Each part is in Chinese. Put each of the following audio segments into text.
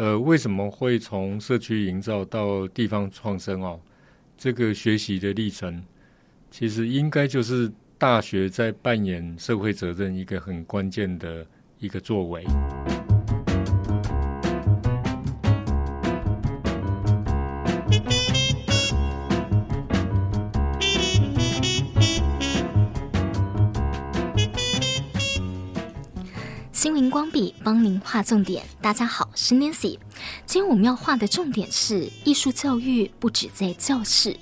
呃，为什么会从社区营造到地方创生哦？这个学习的历程，其实应该就是大学在扮演社会责任一个很关键的一个作为。帮您画重点。大家好，是 Nancy。今天我们要画的重点是艺术教育不止在教室，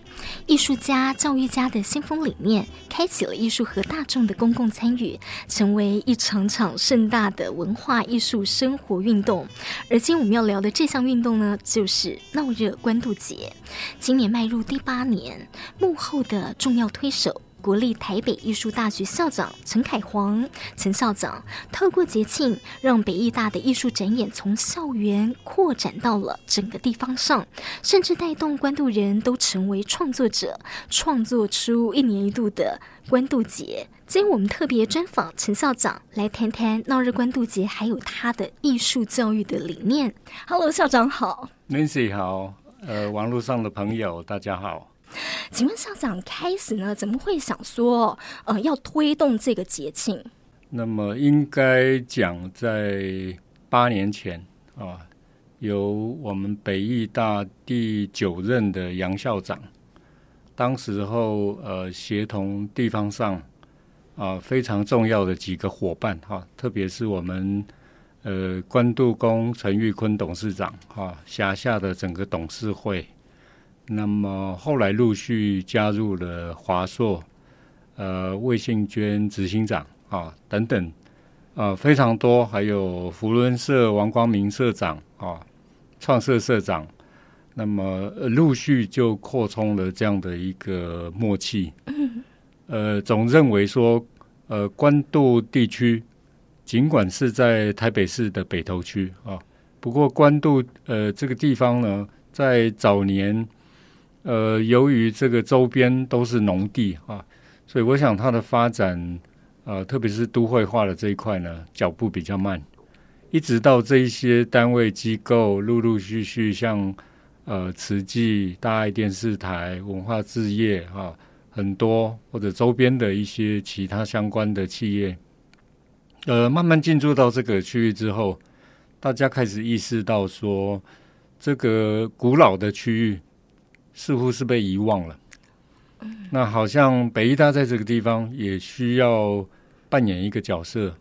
艺术家、教育家的先锋理念，开启了艺术和大众的公共参与，成为一场场盛大的文化艺术生活运动。而今天我们要聊的这项运动呢，就是闹热关渡节。今年迈入第八年，幕后的重要推手。国立台北艺术大学校长陈凯煌，陈校长透过节庆，让北艺大的艺术展演从校园扩展到了整个地方上，甚至带动关渡人都成为创作者，创作出一年一度的关渡节。今天我们特别专访陈校长，来谈谈闹热关渡节，还有他的艺术教育的理念。Hello，校长好，Nancy 好，呃，网络上的朋友大家好。请问校长开始呢，怎么会想说，呃，要推动这个节庆？那么应该讲在八年前啊，由我们北艺大第九任的杨校长，当时候呃协同地方上啊非常重要的几个伙伴哈、特别是我们呃关渡宫陈玉坤董事长哈、辖下的整个董事会。那么后来陆续加入了华硕、呃魏信娟执行长啊等等啊、呃、非常多，还有福伦社王光明社长啊创社社长，那么、呃、陆续就扩充了这样的一个默契。呃，总认为说，呃关渡地区尽管是在台北市的北投区啊，不过关渡呃这个地方呢，在早年。呃，由于这个周边都是农地啊，所以我想它的发展，呃，特别是都会化的这一块呢，脚步比较慢。一直到这一些单位机构陆陆续续像呃慈济、大爱电视台、文化置业啊，很多或者周边的一些其他相关的企业，呃，慢慢进驻到这个区域之后，大家开始意识到说，这个古老的区域。似乎是被遗忘了。那好像北艺大在这个地方也需要扮演一个角色，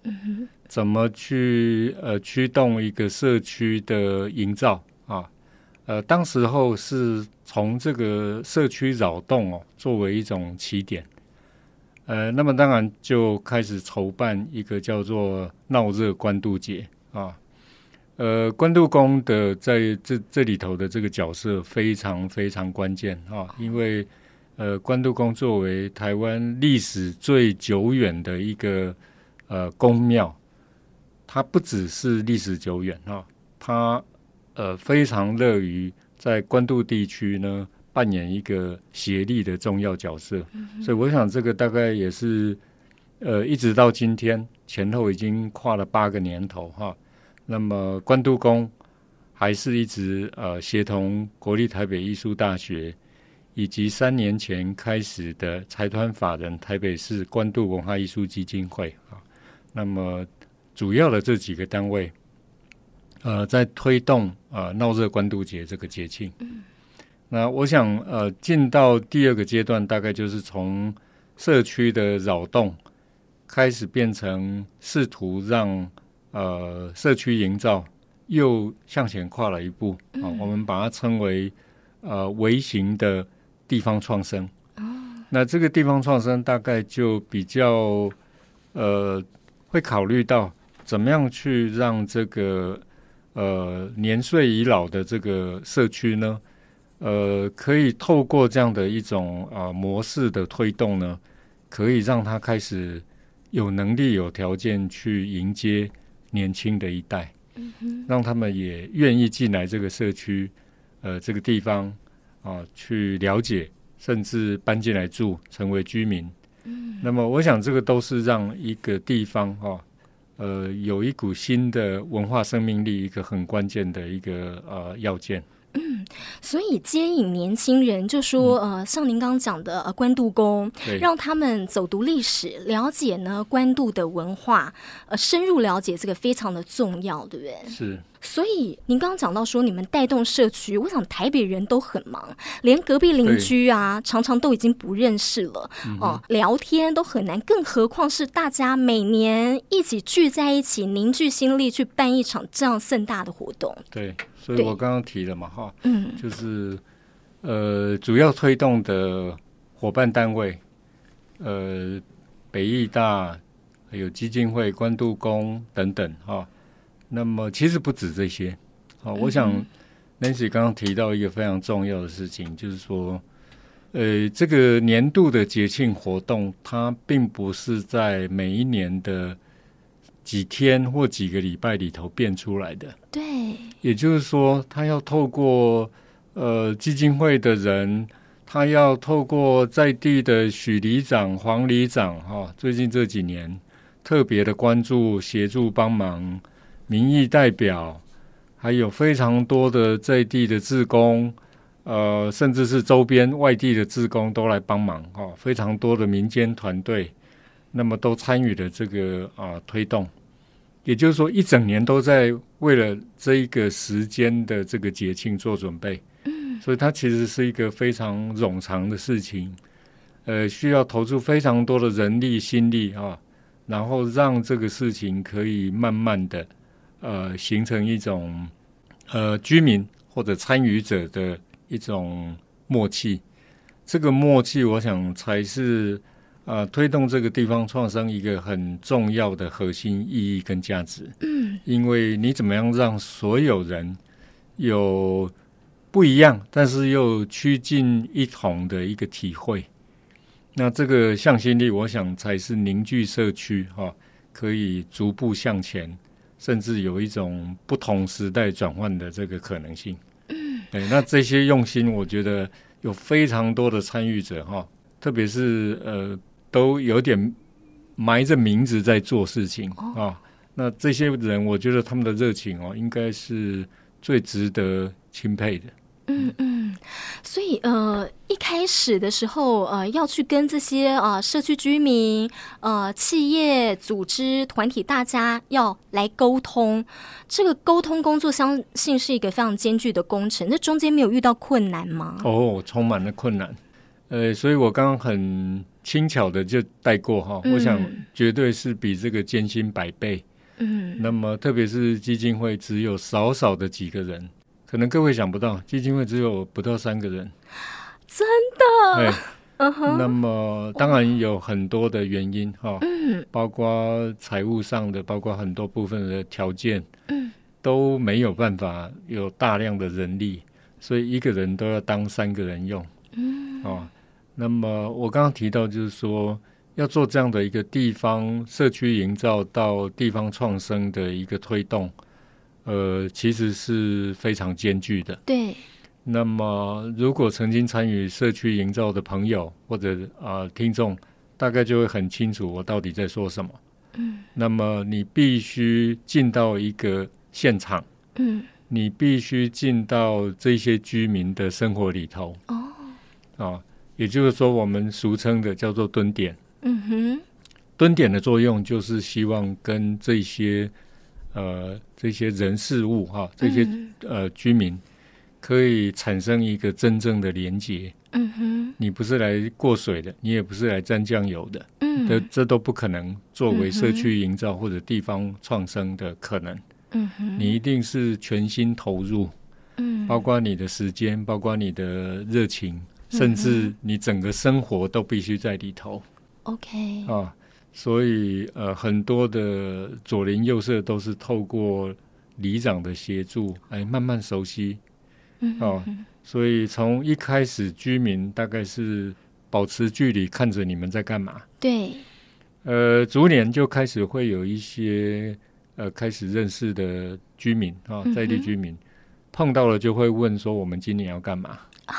怎么去呃驱动一个社区的营造啊？呃，当时候是从这个社区扰动哦作为一种起点，呃，那么当然就开始筹办一个叫做闹热关渡节啊。呃，关渡宫的在这这里头的这个角色非常非常关键啊，因为呃，关渡宫作为台湾历史最久远的一个呃宫庙，它不只是历史久远啊，它呃非常乐于在关渡地区呢扮演一个协力的重要角色，所以我想这个大概也是呃一直到今天前后已经跨了八个年头哈。那么关渡宫还是一直呃协同国立台北艺术大学以及三年前开始的财团法人台北市关渡文化艺术基金会啊，那么主要的这几个单位呃在推动呃闹热关渡节这个节庆。那我想呃进到第二个阶段，大概就是从社区的扰动开始变成试图让。呃，社区营造又向前跨了一步啊、呃！我们把它称为呃微型的地方创生。那这个地方创生大概就比较呃会考虑到怎么样去让这个呃年岁已老的这个社区呢，呃，可以透过这样的一种啊、呃、模式的推动呢，可以让他开始有能力、有条件去迎接。年轻的一代，让他们也愿意进来这个社区，呃，这个地方啊，去了解，甚至搬进来住，成为居民。那么，我想这个都是让一个地方哈，呃，有一股新的文化生命力，一个很关键的一个呃要件。嗯，所以接引年轻人，就说呃，像您刚刚讲的呃，关渡宫，让他们走读历史，了解呢关渡的文化，呃，深入了解这个非常的重要，对不对？是。所以您刚刚讲到说，你们带动社区，我想台北人都很忙，连隔壁邻居啊，常常都已经不认识了，嗯、哦，聊天都很难，更何况是大家每年一起聚在一起，凝聚心力去办一场这样盛大的活动。对，所以我刚刚提了嘛，哈，嗯，就是呃，主要推动的伙伴单位，呃，北艺大，还有基金会、关渡宫等等，哈。那么其实不止这些，好，我想 Nancy 刚刚提到一个非常重要的事情，就是说，呃，这个年度的节庆活动，它并不是在每一年的几天或几个礼拜里头变出来的。对，也就是说，他要透过呃基金会的人，他要透过在地的许里长、黄里长，哈，最近这几年特别的关注、协助、帮忙。民意代表，还有非常多的在地的志工，呃，甚至是周边外地的志工都来帮忙哦，非常多的民间团队，那么都参与了这个啊、呃、推动。也就是说，一整年都在为了这一个时间的这个节庆做准备。嗯，所以它其实是一个非常冗长的事情，呃，需要投入非常多的人力心力啊、哦，然后让这个事情可以慢慢的。呃，形成一种呃居民或者参与者的一种默契，这个默契，我想才是呃推动这个地方创生一个很重要的核心意义跟价值。嗯，因为你怎么样让所有人有不一样，但是又趋近一同的一个体会，那这个向心力，我想才是凝聚社区哈、哦，可以逐步向前。甚至有一种不同时代转换的这个可能性。嗯，对，那这些用心，我觉得有非常多的参与者哈，特别是呃，都有点埋着名字在做事情啊、哦。那这些人，我觉得他们的热情哦，应该是最值得钦佩的。嗯嗯，所以呃，一开始的时候呃，要去跟这些呃社区居民、呃企业组织团体，大家要来沟通，这个沟通工作相信是一个非常艰巨的工程。那中间没有遇到困难吗？哦，充满了困难。呃，所以我刚刚很轻巧的就带过哈，嗯、我想绝对是比这个艰辛百倍。嗯，那么特别是基金会只有少少的几个人。可能各位想不到，基金会只有不到三个人，真的。对，嗯哼。那么当然有很多的原因哈，嗯，包括财务上的，包括很多部分的条件，嗯，都没有办法有大量的人力，所以一个人都要当三个人用，嗯，哦。那么我刚刚提到，就是说要做这样的一个地方社区营造到地方创生的一个推动。呃，其实是非常艰巨的。对。那么，如果曾经参与社区营造的朋友或者啊、呃、听众，大概就会很清楚我到底在说什么。嗯。那么，你必须进到一个现场。嗯。你必须进到这些居民的生活里头。哦。啊，也就是说，我们俗称的叫做蹲点。嗯哼。蹲点的作用就是希望跟这些。呃，这些人事物哈，这些呃居民可以产生一个真正的连接。嗯哼，你不是来过水的，你也不是来沾酱油的。嗯，这这都不可能作为社区营造或者地方创生的可能。嗯哼，你一定是全心投入。嗯，包括你的时间，包括你的热情，甚至你整个生活都必须在里头。OK 啊。所以，呃，很多的左邻右舍都是透过里长的协助，哎，慢慢熟悉。嗯，哦，所以从一开始，居民大概是保持距离，看着你们在干嘛。对。呃，逐年就开始会有一些呃开始认识的居民啊，在地居民碰到了就会问说：“我们今年要干嘛？”啊。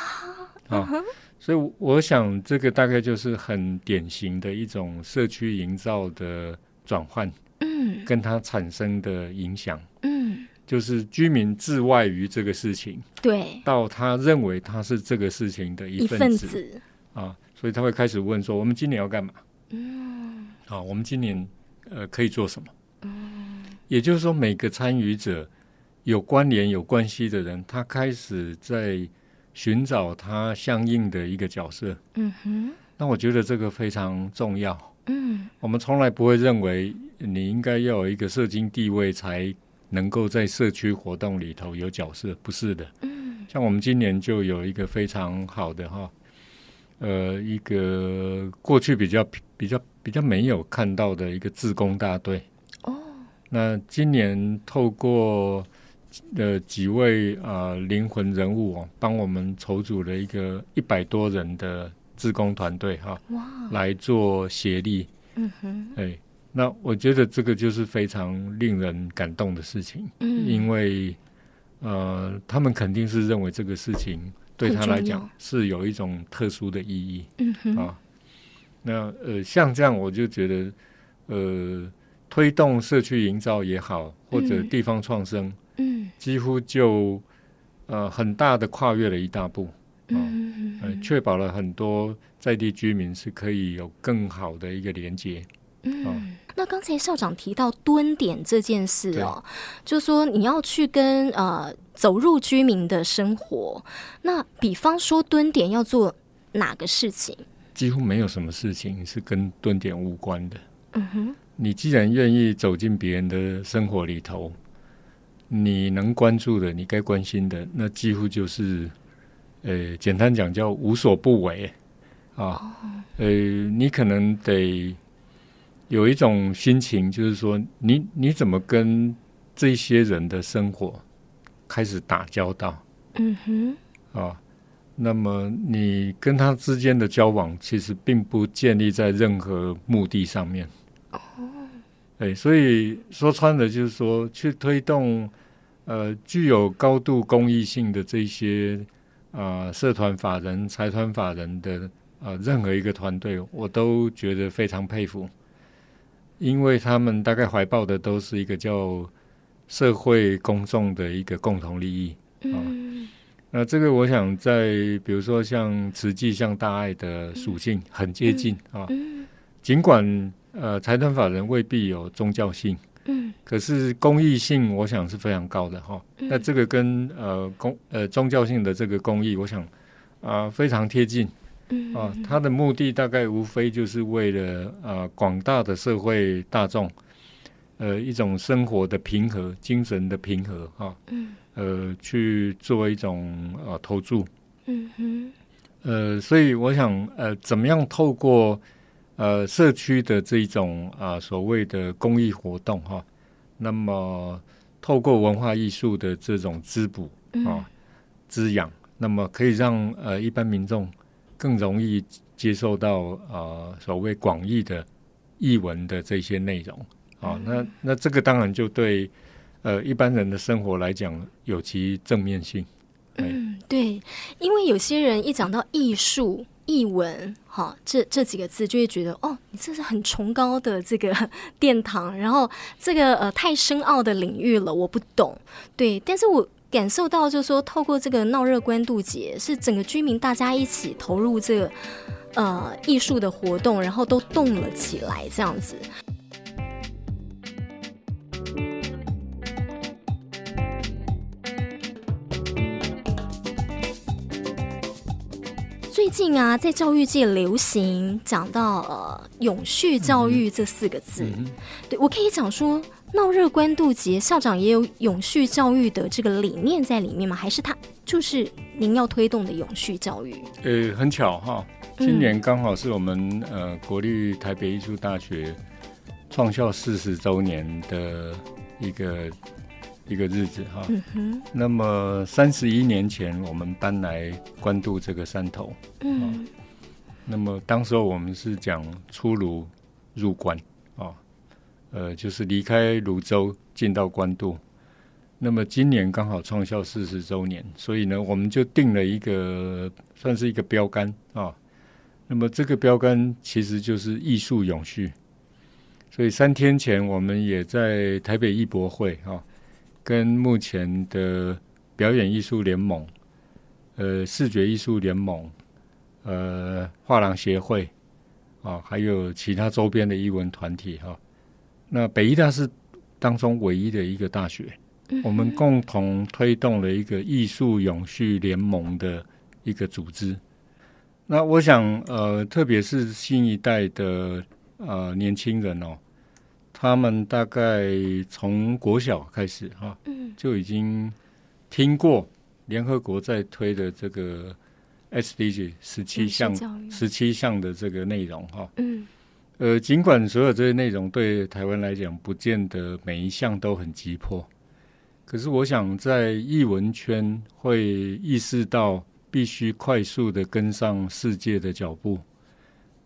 啊。所以我想，这个大概就是很典型的一种社区营造的转换。嗯嗯，跟它产生的影响，嗯，就是居民自外于这个事情，对，到他认为他是这个事情的一份子，份子啊，所以他会开始问说：我们今年要干嘛？嗯，啊，我们今年呃可以做什么？嗯，也就是说，每个参与者有关联、有关系的人，他开始在寻找他相应的一个角色。嗯哼，那我觉得这个非常重要。嗯，我们从来不会认为你应该要有一个社经地位才能够在社区活动里头有角色，不是的。嗯，像我们今年就有一个非常好的哈，呃，一个过去比较比较比较没有看到的一个自工大队。哦，那今年透过呃几位啊灵魂人物哦，帮我们筹组了一个一百多人的。志工团队哈，哇，来做协力，嗯哼，哎，那我觉得这个就是非常令人感动的事情，嗯，因为呃，他们肯定是认为这个事情对他来讲是有一种特殊的意义，嗯哼，啊，那呃，像这样我就觉得，呃，推动社区营造也好，或者地方创生，嗯，几乎就呃很大的跨越了一大步。嗯，呃，确保了很多在地居民是可以有更好的一个连接。嗯，哦、那刚才校长提到蹲点这件事哦，就是说你要去跟呃走入居民的生活。那比方说蹲点要做哪个事情？几乎没有什么事情是跟蹲点无关的。嗯哼，你既然愿意走进别人的生活里头，你能关注的，你该关心的，那几乎就是。呃，简单讲叫无所不为啊。Oh. 呃，你可能得有一种心情，就是说，你你怎么跟这些人的生活开始打交道？嗯哼。啊，那么你跟他之间的交往，其实并不建立在任何目的上面。哦。哎，所以说穿了，就是说，去推动呃具有高度公益性的这些。啊、呃，社团法人、财团法人的啊、呃，任何一个团队，我都觉得非常佩服，因为他们大概怀抱的都是一个叫社会公众的一个共同利益啊、呃。那这个，我想在比如说像慈济、像大爱的属性很接近啊。尽管呃，财团法人未必有宗教性。嗯，可是公益性，我想是非常高的哈。嗯、那这个跟呃公呃宗教性的这个公益，我想啊、呃、非常贴近。嗯啊，它的目的大概无非就是为了啊广大的社会大众，呃一种生活的平和、精神的平和哈。嗯。呃，去做一种啊投注。嗯哼。呃，所以我想呃，怎么样透过。呃，社区的这种啊、呃，所谓的公益活动哈，那么透过文化艺术的这种滋补啊、滋养，那么可以让呃一般民众更容易接受到啊、呃、所谓广义的译文的这些内容啊，那那这个当然就对呃一般人的生活来讲有其正面性。嗯，对，因为有些人一讲到艺术。译文，哈，这这几个字就会觉得，哦，你这是很崇高的这个殿堂，然后这个呃太深奥的领域了，我不懂。对，但是我感受到，就是说，透过这个闹热关渡节，是整个居民大家一起投入这个呃艺术的活动，然后都动了起来，这样子。最近啊，在教育界流行讲到呃“永续教育”这四个字，对我可以讲说，闹热关渡节校长也有永续教育的这个理念在里面吗？还是他就是您要推动的永续教育？呃，很巧哈，今年刚好是我们、嗯、呃国立台北艺术大学创校四十周年的一个。一个日子哈，嗯、那么三十一年前我们搬来关渡这个山头，嗯，那么当时候我们是讲出炉入关啊，呃，就是离开泸州进到关渡。那么今年刚好创校四十周年，所以呢，我们就定了一个算是一个标杆啊。那么这个标杆其实就是艺术永续。所以三天前我们也在台北艺博会哈，跟目前的表演艺术联盟、呃视觉艺术联盟、呃画廊协会啊，还有其他周边的艺文团体哈。那北艺大是当中唯一的一个大学，我们共同推动了一个艺术永续联盟的一个组织。那我想，呃，特别是新一代的呃年轻人哦，他们大概从国小开始哈，就已经听过联合国在推的这个 SDG 十七项十七项的这个内容哈。嗯。呃，尽管所有这些内容对台湾来讲，不见得每一项都很急迫，可是我想在艺文圈会意识到必须快速的跟上世界的脚步，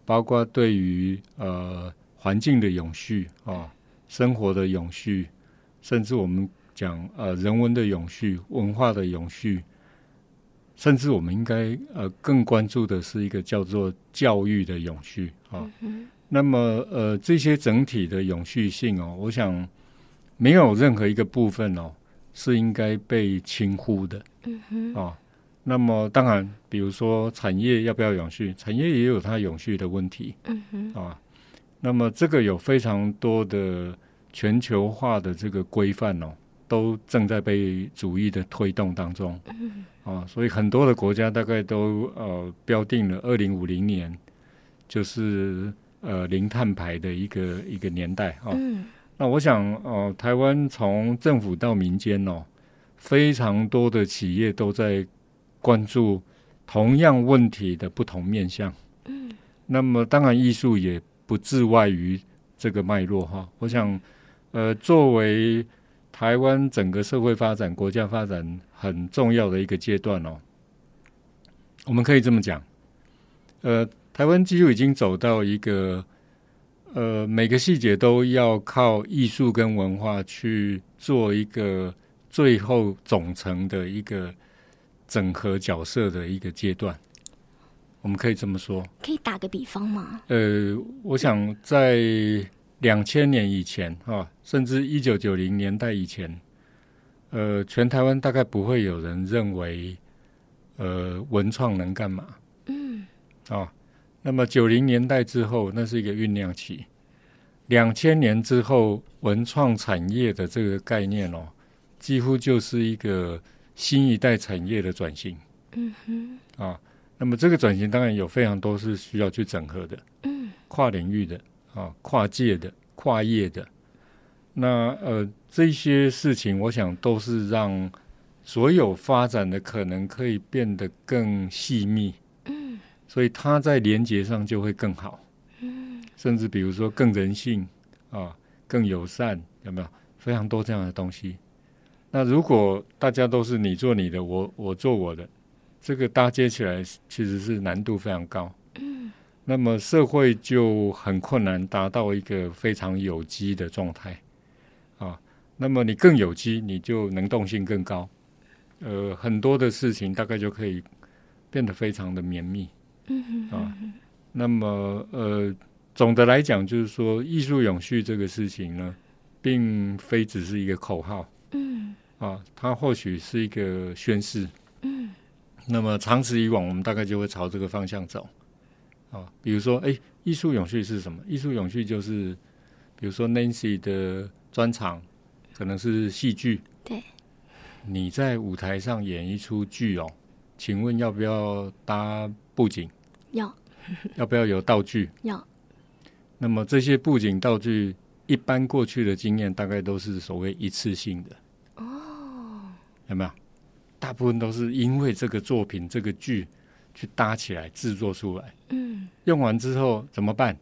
包括对于呃环境的永续啊、生活的永续，甚至我们讲呃人文的永续、文化的永续，甚至我们应该呃更关注的是一个叫做教育的永续啊。嗯那么，呃，这些整体的永续性哦，我想没有任何一个部分哦是应该被轻忽的。嗯哼。啊，那么当然，比如说产业要不要永续？产业也有它永续的问题。嗯哼。啊，那么这个有非常多的全球化的这个规范哦，都正在被主义的推动当中。嗯。啊，所以很多的国家大概都呃标定了二零五零年，就是。呃，零碳排的一个一个年代啊。嗯。那我想，呃，台湾从政府到民间哦，非常多的企业都在关注同样问题的不同面向。嗯。那么，当然，艺术也不自外于这个脉络哈。我想，呃，作为台湾整个社会发展、国家发展很重要的一个阶段哦，我们可以这么讲，呃。台湾几乎已经走到一个，呃，每个细节都要靠艺术跟文化去做一个最后总成的一个整合角色的一个阶段。我们可以这么说。可以打个比方吗？呃，我想在两千年以前啊，甚至一九九零年代以前，呃，全台湾大概不会有人认为，呃，文创能干嘛？嗯，啊。那么九零年代之后，那是一个酝酿期。两千年之后，文创产业的这个概念哦，几乎就是一个新一代产业的转型。嗯哼。啊，那么这个转型当然有非常多是需要去整合的。嗯。跨领域的啊，跨界的、跨业的。那呃，这些事情，我想都是让所有发展的可能可以变得更细密。嗯所以它在连接上就会更好，嗯，甚至比如说更人性啊，更友善，有没有非常多这样的东西？那如果大家都是你做你的，我我做我的，这个搭接起来其实是难度非常高，嗯，那么社会就很困难达到一个非常有机的状态。啊。那么你更有机，你就能动性更高，呃，很多的事情大概就可以变得非常的绵密。嗯啊，那么呃，总的来讲，就是说，艺术永续这个事情呢，并非只是一个口号，嗯。啊，它或许是一个宣示，嗯，那么长此以往，我们大概就会朝这个方向走，啊，比如说，哎，艺术永续是什么？艺术永续就是，比如说 Nancy 的专场可能是戏剧，对，你在舞台上演一出剧哦，请问要不要搭布景？要，要不要有道具？要。那么这些布景道具，一般过去的经验大概都是所谓一次性的。哦。有没有？大部分都是因为这个作品、这个剧去搭起来、制作出来。嗯。用完之后怎么办？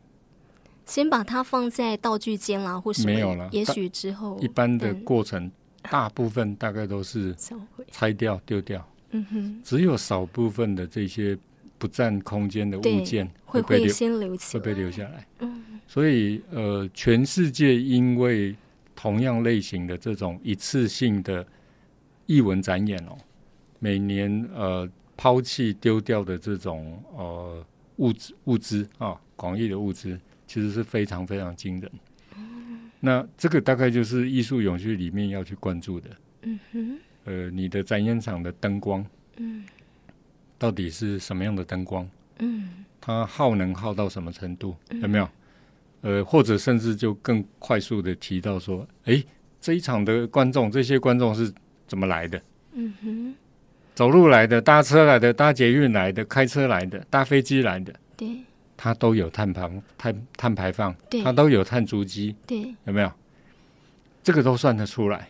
先把它放在道具间啦，或是没有了。也许之后，一般的过程，大部分大概都是 拆掉、丢掉。嗯哼。只有少部分的这些。不占空间的物件会被留起，会被留下来。嗯，所以呃，全世界因为同样类型的这种一次性的艺文展演哦，每年呃抛弃丢掉的这种呃物质物资啊，广义的物资其实是非常非常惊人。那这个大概就是艺术永续里面要去关注的。嗯哼，呃，你的展演场的灯光，嗯，到底是什么样的灯光？嗯，它耗能耗到什么程度？有没有？呃，或者甚至就更快速的提到说，哎，这一场的观众，这些观众是怎么来的？嗯哼，走路来的，搭车来的，搭捷运来的，开车来的，搭飞机来的，对，它都有碳排碳碳排放，对，它都有碳足迹，对，有没有？这个都算得出来。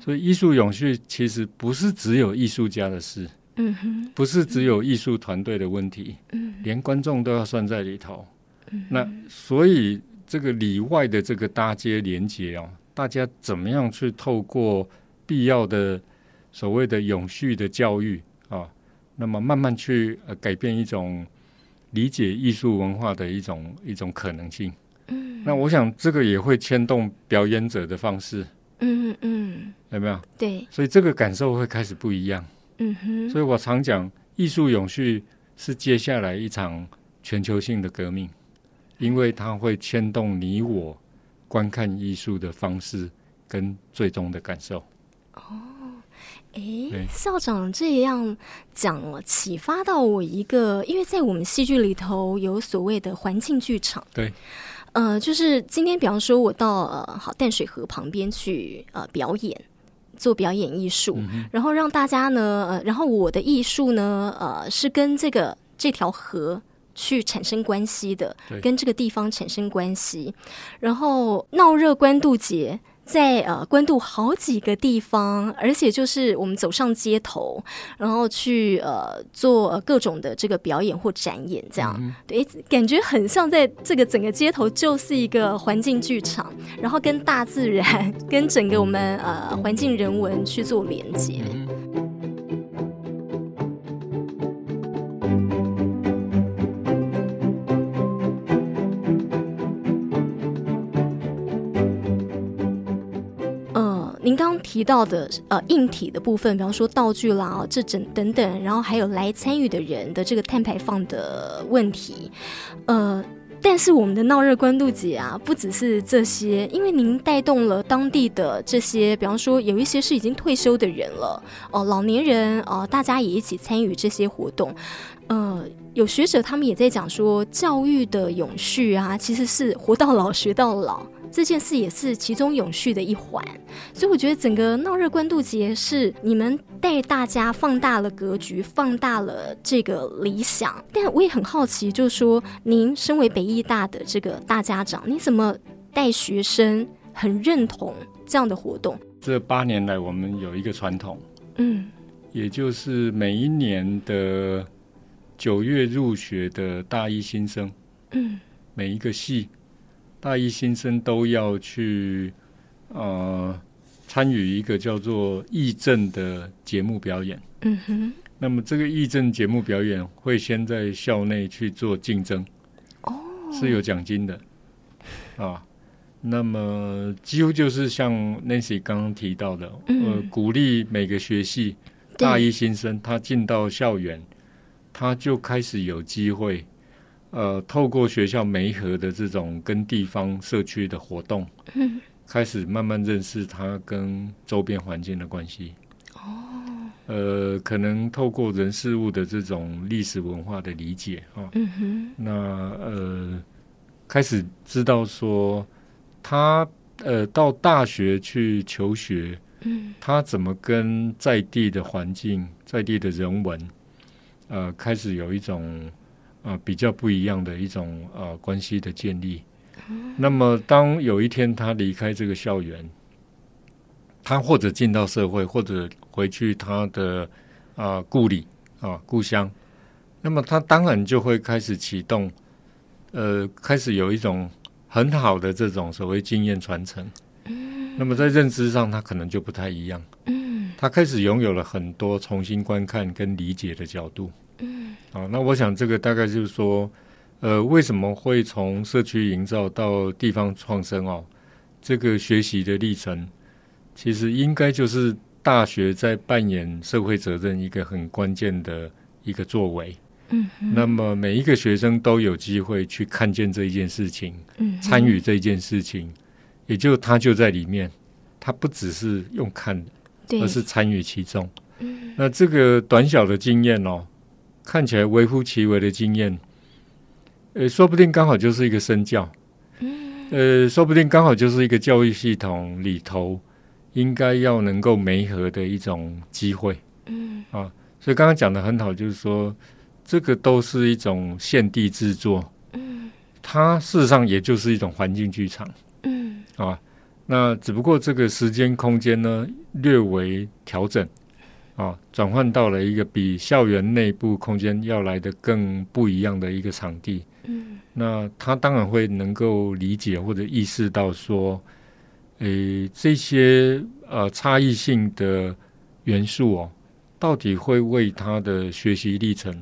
所以艺术永续其实不是只有艺术家的事，嗯哼，不是只有艺术团队的问题，嗯，连观众都要算在里头。嗯，那所以这个里外的这个搭接连接哦，大家怎么样去透过必要的所谓的永续的教育啊，那么慢慢去呃改变一种理解艺术文化的一种一种可能性。嗯，那我想这个也会牵动表演者的方式。嗯嗯，有没有？对，所以这个感受会开始不一样。嗯哼，所以我常讲，艺术永续是接下来一场全球性的革命，因为它会牵动你我观看艺术的方式跟最终的感受。哦，哎，校长这样讲了，启发到我一个，因为在我们戏剧里头有所谓的环境剧场。对。呃，就是今天，比方说，我到呃好淡水河旁边去呃表演，做表演艺术，嗯，然后让大家呢，呃，然后我的艺术呢，呃，是跟这个这条河去产生关系的，跟这个地方产生关系，然后闹热关渡节。在呃关渡好几个地方，而且就是我们走上街头，然后去呃做各种的这个表演或展演，这样、嗯、对，感觉很像在这个整个街头就是一个环境剧场，然后跟大自然、跟整个我们呃环境人文去做连接。嗯提到的呃硬体的部分，比方说道具啦、这整等等，然后还有来参与的人的这个碳排放的问题，呃，但是我们的闹热关渡节啊，不只是这些，因为您带动了当地的这些，比方说有一些是已经退休的人了，哦、老年人哦、大家也一起参与这些活动，呃，有学者他们也在讲说，教育的永续啊，其实是活到老学到老。这件事也是其中永续的一环，所以我觉得整个闹热关渡节是你们带大家放大了格局，放大了这个理想。但我也很好奇，就是说您身为北艺大的这个大家长，你怎么带学生很认同这样的活动？这八年来，我们有一个传统，嗯，也就是每一年的九月入学的大一新生，嗯，每一个系。大一新生都要去呃参与一个叫做义正的节目表演。嗯哼。那么这个义正节目表演会先在校内去做竞争，哦，是有奖金的啊。那么几乎就是像 Nancy 刚刚提到的，嗯、呃，鼓励每个学系大一新生他进到校园，他就开始有机会。呃，透过学校媒合的这种跟地方社区的活动，嗯，开始慢慢认识他跟周边环境的关系。哦，呃，可能透过人事物的这种历史文化的理解啊，嗯哼，那呃，开始知道说他呃到大学去求学，嗯，他怎么跟在地的环境、在地的人文，呃，开始有一种。啊、呃，比较不一样的一种呃关系的建立。嗯。那么，当有一天他离开这个校园，他或者进到社会，或者回去他的啊、呃、故里啊故乡，那么他当然就会开始启动，呃，开始有一种很好的这种所谓经验传承。嗯。那么在认知上，他可能就不太一样。嗯。他开始拥有了很多重新观看跟理解的角度。嗯，好，那我想这个大概就是说，呃，为什么会从社区营造到地方创生哦？这个学习的历程，其实应该就是大学在扮演社会责任一个很关键的一个作为。嗯，那么每一个学生都有机会去看见这一件事情，嗯，参与这一件事情，也就他就在里面，他不只是用看的，而是参与其中。那这个短小的经验哦，看起来微乎其微的经验，呃，说不定刚好就是一个身教，呃，说不定刚好就是一个教育系统里头应该要能够媒合的一种机会，嗯。啊，所以刚刚讲的很好，就是说这个都是一种现地制作，嗯，它事实上也就是一种环境剧场，嗯。啊，那只不过这个时间空间呢略为调整。啊，转换到了一个比校园内部空间要来的更不一样的一个场地。嗯，那他当然会能够理解或者意识到说，诶，这些呃差异性的元素哦，到底会为他的学习历程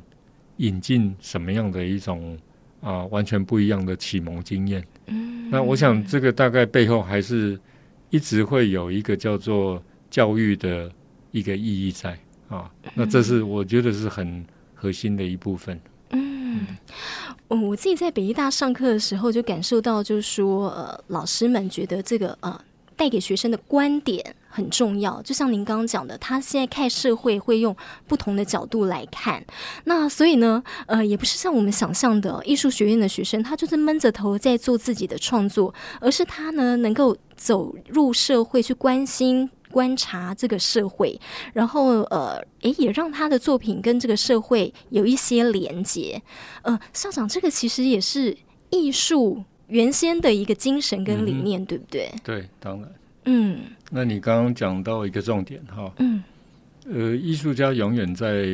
引进什么样的一种啊完全不一样的启蒙经验？嗯，那我想这个大概背后还是一直会有一个叫做教育的。一个意义在啊，那这是我觉得是很核心的一部分。嗯，嗯，我自己在北艺大上课的时候就感受到，就是说，呃，老师们觉得这个呃带给学生的观点很重要。就像您刚刚讲的，他现在看社会会用不同的角度来看。那所以呢，呃，也不是像我们想象的艺术学院的学生，他就是闷着头在做自己的创作，而是他呢能够走入社会去关心。观察这个社会，然后呃，诶，也让他的作品跟这个社会有一些连接。呃，校长，这个其实也是艺术原先的一个精神跟理念，嗯、对不对？对，当然。嗯，那你刚刚讲到一个重点哈，嗯，呃，艺术家永远在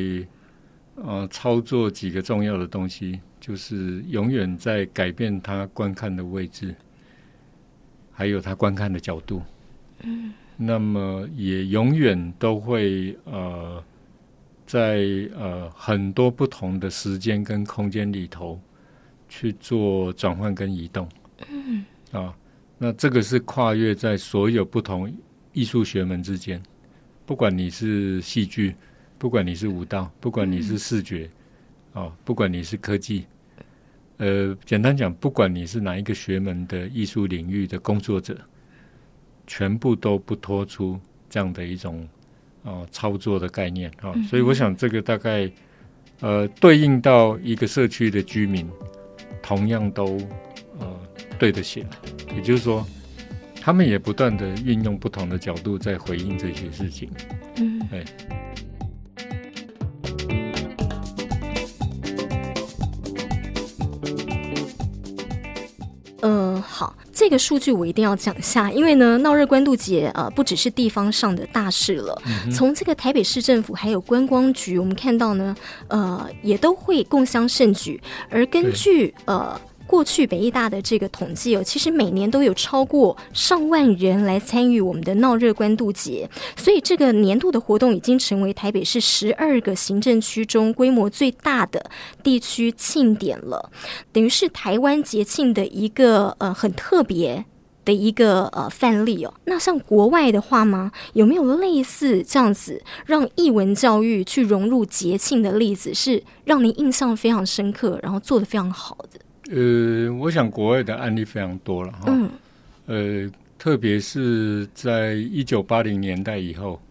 呃操作几个重要的东西，就是永远在改变他观看的位置，还有他观看的角度。嗯。那么也永远都会呃，在呃很多不同的时间跟空间里头去做转换跟移动，嗯。啊，那这个是跨越在所有不同艺术学门之间，不管你是戏剧，不管你是舞蹈，不管你是视觉，啊，不管你是科技，呃，简单讲，不管你是哪一个学门的艺术领域的工作者。全部都不脱出这样的一种啊、呃、操作的概念啊，所以我想这个大概呃对应到一个社区的居民，同样都呃对得起来，也就是说，他们也不断的运用不同的角度在回应这些事情，嗯，对。这个数据我一定要讲一下，因为呢，闹热关渡节呃不只是地方上的大事了。嗯、从这个台北市政府还有观光局，我们看到呢，呃，也都会共襄盛举。而根据呃。过去北艺大的这个统计哦，其实每年都有超过上万人来参与我们的闹热关渡节，所以这个年度的活动已经成为台北市十二个行政区中规模最大的地区庆典了，等于是台湾节庆的一个呃很特别的一个呃范例哦。那像国外的话吗？有没有类似这样子让艺文教育去融入节庆的例子，是让您印象非常深刻，然后做得非常好的？呃，我想国外的案例非常多了哈。嗯。呃，特别是在一九八零年代以后，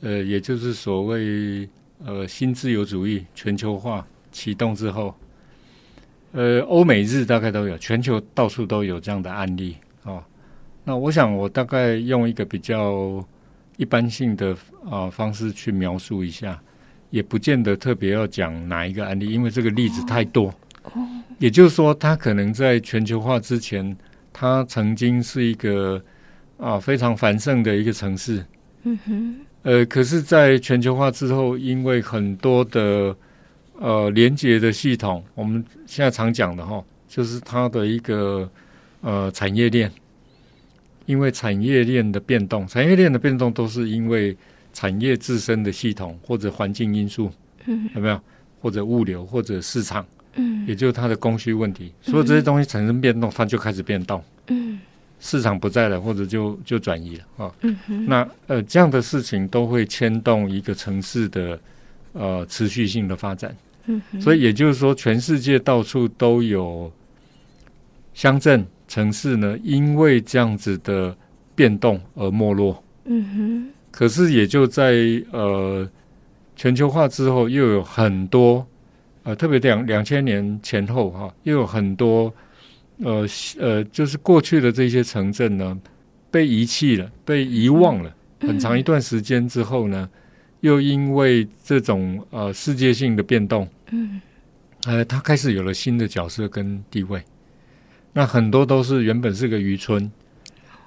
呃，也就是所谓呃新自由主义全球化启动之后，呃，欧美日大概都有，全球到处都有这样的案例哦。那我想我大概用一个比较一般性的啊、呃、方式去描述一下，也不见得特别要讲哪一个案例，因为这个例子太多。哦。也就是说，它可能在全球化之前，它曾经是一个啊非常繁盛的一个城市。嗯哼。呃，可是，在全球化之后，因为很多的呃连接的系统，我们现在常讲的哈，就是它的一个呃产业链，因为产业链的变动，产业链的变动都是因为产业自身的系统或者环境因素，嗯，有没有？或者物流或者市场。嗯，也就是它的供需问题，所有这些东西产生变动，它就开始变动。嗯，市场不在了，或者就就转移了啊。嗯哼，那呃这样的事情都会牵动一个城市的呃持续性的发展。嗯哼，所以也就是说，全世界到处都有乡镇、城市呢，因为这样子的变动而没落。嗯哼。可是也就在呃全球化之后，又有很多呃，特别两两千年前后哈、啊，又有很多呃呃，就是过去的这些城镇呢，被遗弃了，被遗忘了。很长一段时间之后呢，又因为这种呃世界性的变动，嗯，呃，它开始有了新的角色跟地位。那很多都是原本是个渔村，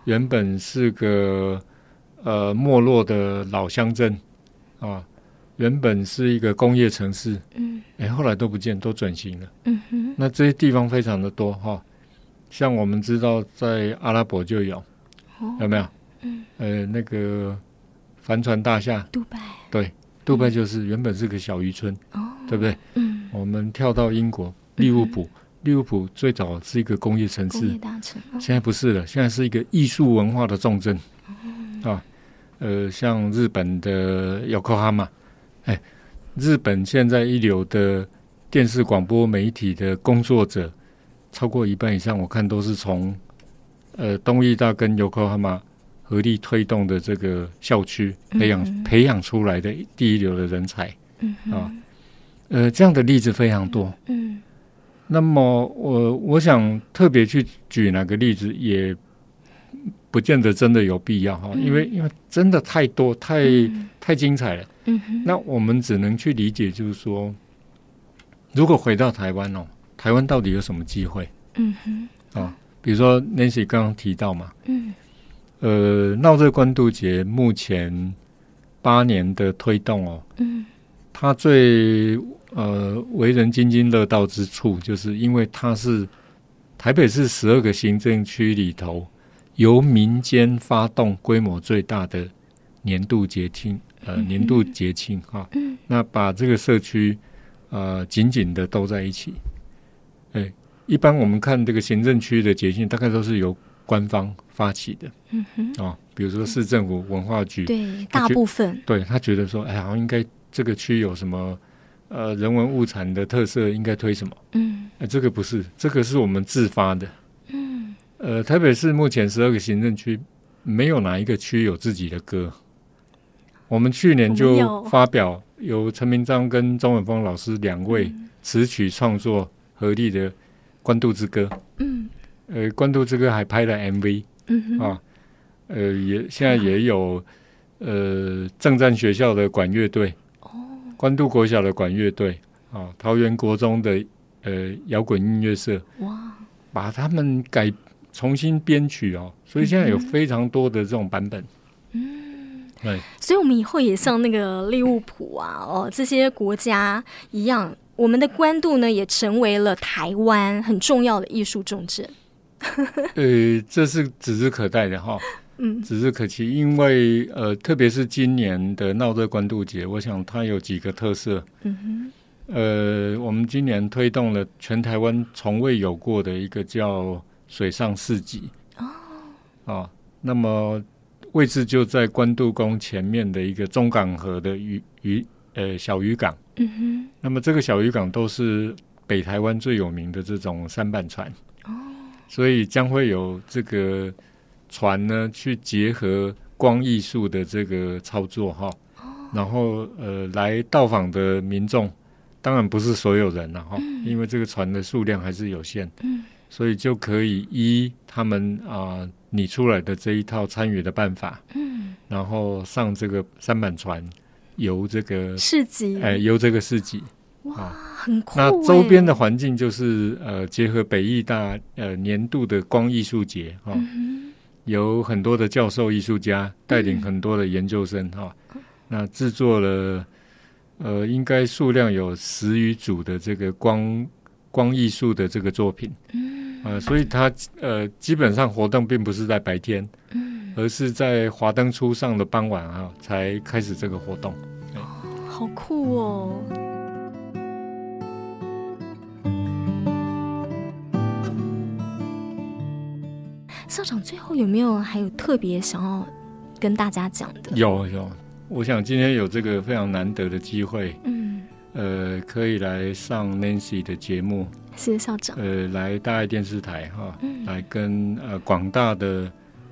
原本是个呃没落的老乡镇啊，原本是一个工业城市，嗯，哎，后来都不见，都转型了，嗯哼。那这些地方非常的多哈，像我们知道在阿拉伯就有，有没有？嗯，呃，那个帆船大厦，杜拜，对，杜拜就是原本是个小渔村，哦，对不对？嗯，我们跳到英国利物浦，利物浦最早是一个工业城市，工业大城，现在不是了，现在是一个艺术文化的重镇，啊，呃，像日本的 Yokohama，哎，日本现在一流的电视广播媒体的工作者，超过一半以上，我看都是从呃东艺大跟 Yokohama。合力推动的这个校区培养、嗯、培养出来的第一流的人才，嗯啊，呃，这样的例子非常多。嗯，那么我我想特别去举哪个例子，也不见得真的有必要哈，因为因为真的太多太、嗯、太精彩了。嗯哼，那我们只能去理解，就是说，如果回到台湾哦，台湾到底有什么机会？嗯哼，啊，比如说 Nancy 刚刚提到嘛，嗯。呃，闹热关渡节目前八年的推动哦，嗯，它最呃为人津津乐道之处，就是因为它是台北市十二个行政区里头由民间发动规模最大的年度节庆，呃，年度节庆哈，嗯，那把这个社区呃紧紧的兜在一起。哎，一般我们看这个行政区的节庆，大概都是由官方发起的，嗯哼，哦，比如说市政府文化局，对，大部分，对他觉得说，哎，好像应该这个区有什么呃人文物产的特色，应该推什么，嗯，哎，这个不是，这个是我们自发的，嗯，呃，台北市目前十二个行政区，没有哪一个区有自己的歌，我们去年就发表由陈明章跟钟文峰老师两位词曲创作合力的《关渡之歌》，嗯。呃，关渡之歌还拍了 MV，嗯啊，呃，也现在也有呃正战学校的管乐队，哦，关渡国小的管乐队，啊，桃园国中的呃摇滚音乐社，哇，把他们改重新编曲哦，所以现在有非常多的这种版本，嗯，对，所以我们以后也像那个利物浦啊，哦，这些国家一样，我们的关渡呢也成为了台湾很重要的艺术重镇。呃，这是指日可待的哈，嗯，指日可期，因为呃，特别是今年的闹热关渡节，我想它有几个特色，嗯哼，呃，我们今年推动了全台湾从未有过的一个叫水上市集。哦，啊，那么位置就在关渡宫前面的一个中港河的渔渔呃小渔港，嗯哼，那么这个小渔港都是北台湾最有名的这种三板船。哦。所以将会有这个船呢，去结合光艺术的这个操作哈，然后呃，来到访的民众，当然不是所有人了哈，因为这个船的数量还是有限，所以就可以依他们啊拟出来的这一套参与的办法，嗯。然后上这个三板船游这个市集，哎，游这个市集。哇，很酷！那周边的环境就是呃，结合北艺大呃年度的光艺术节哈，嗯、有很多的教授艺术家带领很多的研究生哈，嗯、那制作了呃，应该数量有十余组的这个光光艺术的这个作品，嗯，呃，所以它呃基本上活动并不是在白天，嗯，而是在华灯初上的傍晚啊才开始这个活动，哦，好酷哦！校长最后有没有还有特别想要跟大家讲的？有有，我想今天有这个非常难得的机会，嗯，呃，可以来上 Nancy 的节目，谢谢校长。呃，来大爱电视台哈，来跟呃广大的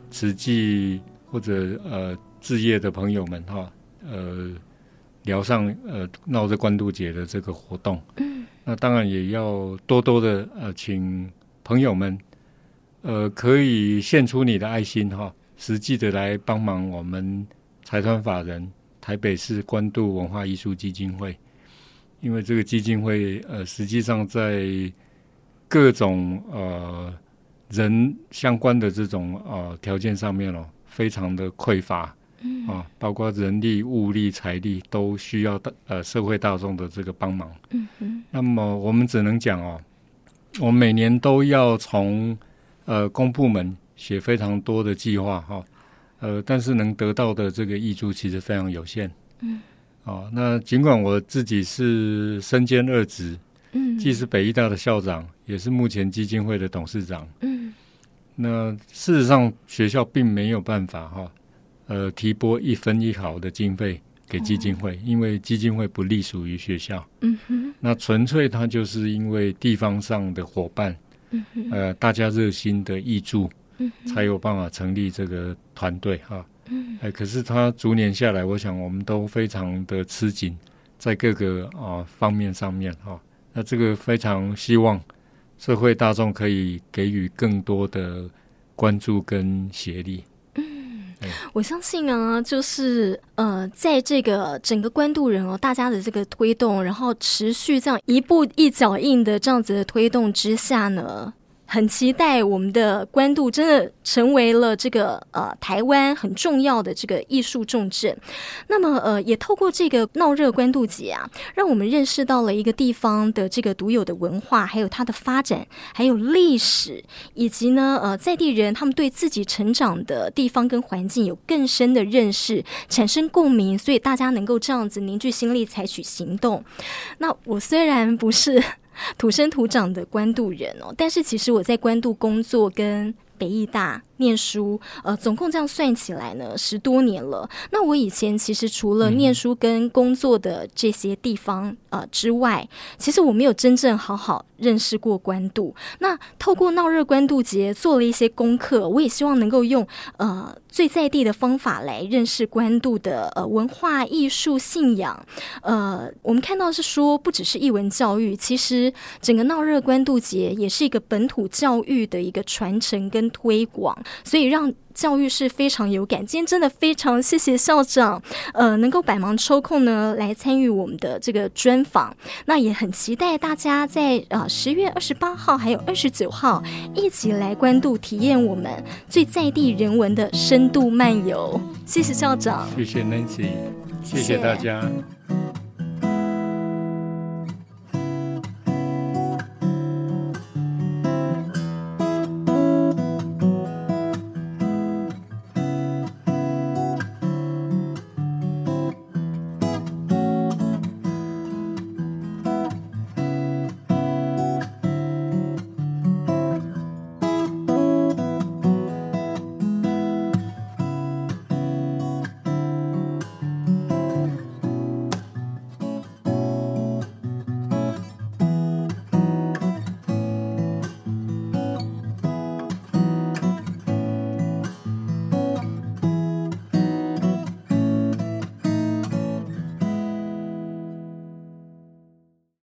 慈济或者呃置业的朋友们哈、哦，呃聊上呃闹着关渡节的这个活动。嗯，那当然也要多多的呃请朋友们呃可以献出你的爱心哈。哦实际的来帮忙我们财团法人台北市关渡文化艺术基金会，因为这个基金会呃，实际上在各种呃人相关的这种呃条件上面哦，非常的匮乏，嗯啊，包括人力、物力、财力都需要大呃社会大众的这个帮忙。嗯嗯。那么我们只能讲哦，我们每年都要从呃公部门。写非常多的计划哈，呃，但是能得到的这个益处其实非常有限。嗯，哦，那尽管我自己是身兼二职，嗯，既是北医大的校长，也是目前基金会的董事长。嗯，那事实上学校并没有办法哈，呃，提拨一分一毫的经费给基金会，哦、因为基金会不隶属于学校。嗯哼，那纯粹它就是因为地方上的伙伴，呃，大家热心的益助，嗯。才有办法成立这个团队哈，嗯，哎，可是他逐年下来，我想我们都非常的吃紧，在各个啊方面上面哈，那这个非常希望社会大众可以给予更多的关注跟协力。嗯，我相信啊，就是呃，在这个整个关渡人哦，大家的这个推动，然后持续这样一步一脚印的这样子的推动之下呢。很期待我们的关渡真的成为了这个呃台湾很重要的这个艺术重镇。那么呃，也透过这个闹热关渡节啊，让我们认识到了一个地方的这个独有的文化，还有它的发展，还有历史，以及呢呃在地人他们对自己成长的地方跟环境有更深的认识，产生共鸣，所以大家能够这样子凝聚心力，采取行动。那我虽然不是。土生土长的关渡人哦，但是其实我在关渡工作跟北艺大念书，呃，总共这样算起来呢，十多年了。那我以前其实除了念书跟工作的这些地方呃之外，其实我没有真正好好认识过关渡。那透过闹热关渡节做了一些功课，我也希望能够用呃最在地的方法来认识关渡的呃文化艺术信仰。呃，我们看到是说，不只是艺文教育，其实整个闹热关渡节也是一个本土教育的一个传承跟推广，所以让教育是非常有感。今天真的非常谢谢校长，呃，能够百忙抽空呢来参与我们的这个专访。那也很期待大家在呃十月二十八号还有二十九号一起来关渡体验我们最在地人文的深度漫游。谢谢校长，谢谢 Nancy，谢谢大家。